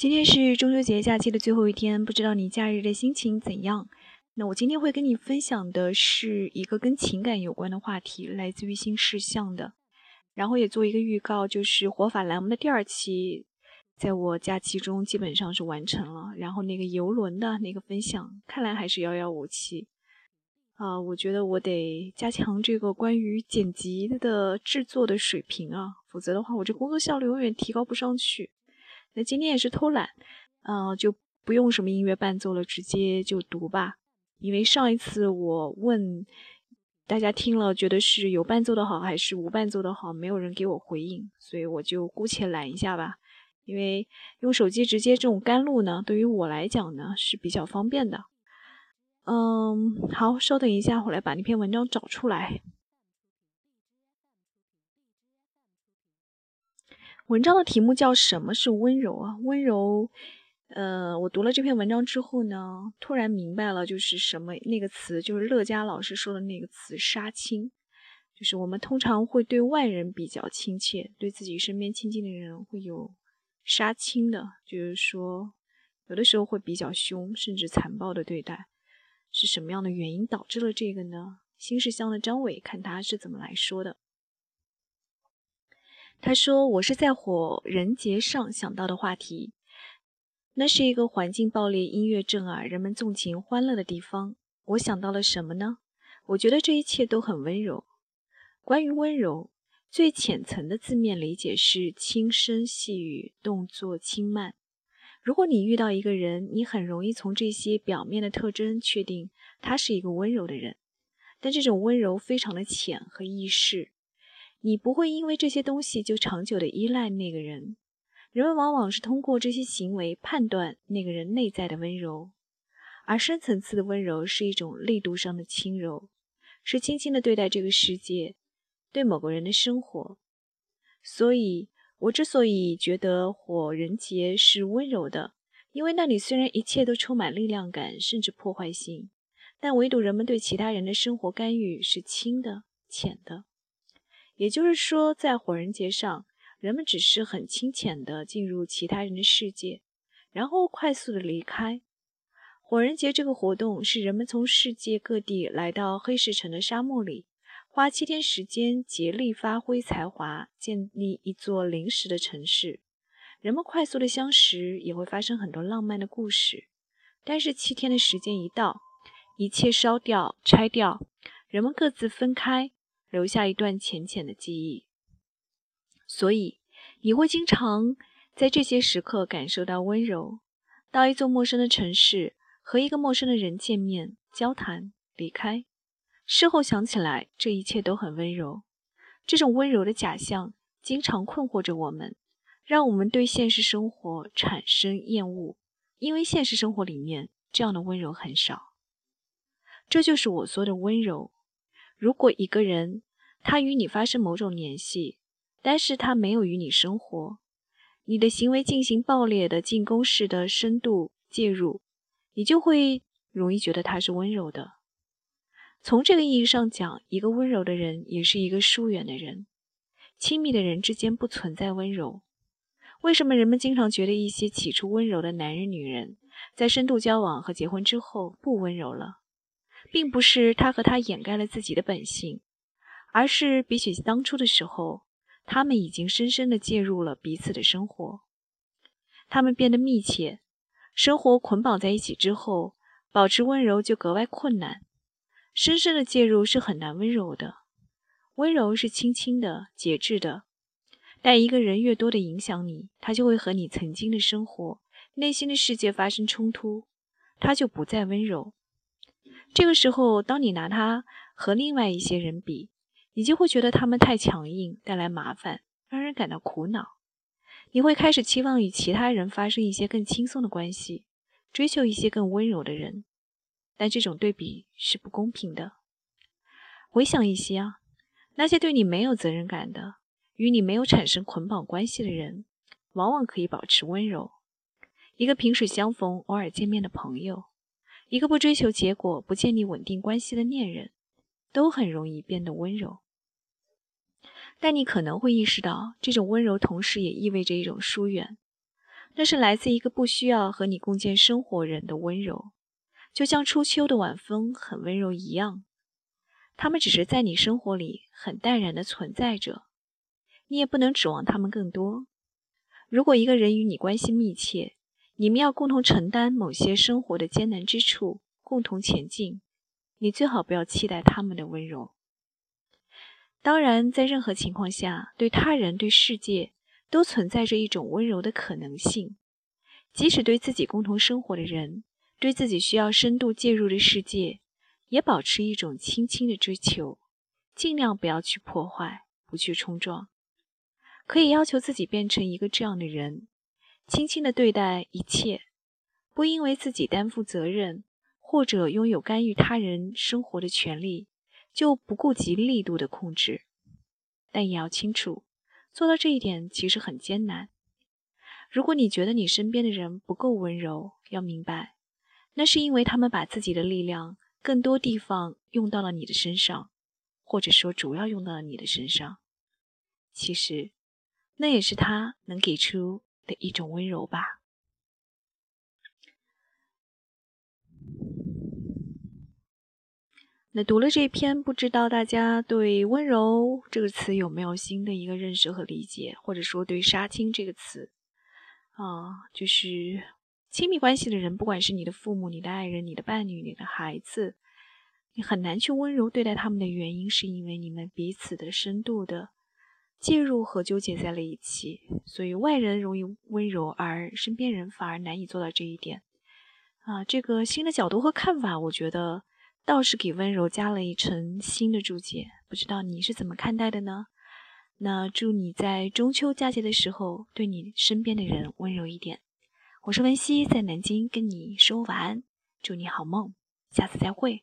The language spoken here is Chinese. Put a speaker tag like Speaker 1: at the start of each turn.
Speaker 1: 今天是中秋节假期的最后一天，不知道你假日的心情怎样？那我今天会跟你分享的是一个跟情感有关的话题，来自于新事项的。然后也做一个预告，就是活法栏目的第二期，在我假期中基本上是完成了。然后那个游轮的那个分享，看来还是遥遥无期。啊，我觉得我得加强这个关于剪辑的制作的水平啊，否则的话，我这工作效率永远提高不上去。那今天也是偷懒，嗯，就不用什么音乐伴奏了，直接就读吧。因为上一次我问大家听了，觉得是有伴奏的好还是无伴奏的好，没有人给我回应，所以我就姑且懒一下吧。因为用手机直接这种干录呢，对于我来讲呢是比较方便的。嗯，好，稍等一下，我来把那篇文章找出来。文章的题目叫什么是温柔啊？温柔，呃，我读了这篇文章之后呢，突然明白了，就是什么那个词，就是乐嘉老师说的那个词“杀青”，就是我们通常会对外人比较亲切，对自己身边亲近的人会有杀青的，就是说有的时候会比较凶，甚至残暴的对待。是什么样的原因导致了这个呢？新世相的张伟看他是怎么来说的。他说：“我是在火人节上想到的话题，那是一个环境爆裂、音乐震耳、人们纵情欢乐的地方。我想到了什么呢？我觉得这一切都很温柔。关于温柔，最浅层的字面理解是轻声细语、动作轻慢。如果你遇到一个人，你很容易从这些表面的特征确定他是一个温柔的人，但这种温柔非常的浅和易逝。”你不会因为这些东西就长久的依赖那个人。人们往往是通过这些行为判断那个人内在的温柔，而深层次的温柔是一种力度上的轻柔，是轻轻的对待这个世界，对某个人的生活。所以，我之所以觉得火人节是温柔的，因为那里虽然一切都充满力量感，甚至破坏性，但唯独人们对其他人的生活干预是轻的、浅的。也就是说，在火人节上，人们只是很清浅地进入其他人的世界，然后快速地离开。火人节这个活动是人们从世界各地来到黑石城的沙漠里，花七天时间竭力发挥才华，建立一座临时的城市。人们快速的相识，也会发生很多浪漫的故事。但是七天的时间一到，一切烧掉、拆掉，人们各自分开。留下一段浅浅的记忆，所以你会经常在这些时刻感受到温柔。到一座陌生的城市，和一个陌生的人见面、交谈、离开，事后想起来，这一切都很温柔。这种温柔的假象经常困惑着我们，让我们对现实生活产生厌恶，因为现实生活里面这样的温柔很少。这就是我说的温柔。如果一个人他与你发生某种联系，但是他没有与你生活，你的行为进行爆裂的进攻式的深度介入，你就会容易觉得他是温柔的。从这个意义上讲，一个温柔的人也是一个疏远的人。亲密的人之间不存在温柔。为什么人们经常觉得一些起初温柔的男人、女人，在深度交往和结婚之后不温柔了？并不是他和他掩盖了自己的本性，而是比起当初的时候，他们已经深深的介入了彼此的生活，他们变得密切，生活捆绑在一起之后，保持温柔就格外困难。深深的介入是很难温柔的，温柔是轻轻的、节制的。但一个人越多的影响你，他就会和你曾经的生活、内心的世界发生冲突，他就不再温柔。这个时候，当你拿他和另外一些人比，你就会觉得他们太强硬，带来麻烦，让人感到苦恼。你会开始期望与其他人发生一些更轻松的关系，追求一些更温柔的人。但这种对比是不公平的。回想一些啊，那些对你没有责任感的、与你没有产生捆绑关系的人，往往可以保持温柔。一个萍水相逢、偶尔见面的朋友。一个不追求结果、不建立稳定关系的恋人，都很容易变得温柔。但你可能会意识到，这种温柔同时也意味着一种疏远。那是来自一个不需要和你共建生活人的温柔，就像初秋的晚风很温柔一样。他们只是在你生活里很淡然的存在着，你也不能指望他们更多。如果一个人与你关系密切，你们要共同承担某些生活的艰难之处，共同前进，你最好不要期待他们的温柔。当然，在任何情况下，对他人、对世界。都存在着一种温柔的可能性，即使对自己共同生活的人，对自己需要深度介入的世界，也保持一种轻轻的追求，尽量不要去破坏，不去冲撞。可以要求自己变成一个这样的人，轻轻的对待一切，不因为自己担负责任或者拥有干预他人生活的权利，就不顾及力度的控制，但也要清楚。做到这一点其实很艰难。如果你觉得你身边的人不够温柔，要明白，那是因为他们把自己的力量更多地方用到了你的身上，或者说主要用到了你的身上。其实，那也是他能给出的一种温柔吧。那读了这篇，不知道大家对“温柔”这个词有没有新的一个认识和理解，或者说对“杀青”这个词，啊，就是亲密关系的人，不管是你的父母、你的爱人、你的伴侣、你的孩子，你很难去温柔对待他们的原因，是因为你们彼此的深度的介入和纠结在了一起，所以外人容易温柔，而身边人反而难以做到这一点。啊，这个新的角度和看法，我觉得。倒是给温柔加了一层新的注解，不知道你是怎么看待的呢？那祝你在中秋佳节的时候，对你身边的人温柔一点。我是文熙，在南京跟你说晚安，祝你好梦，下次再会。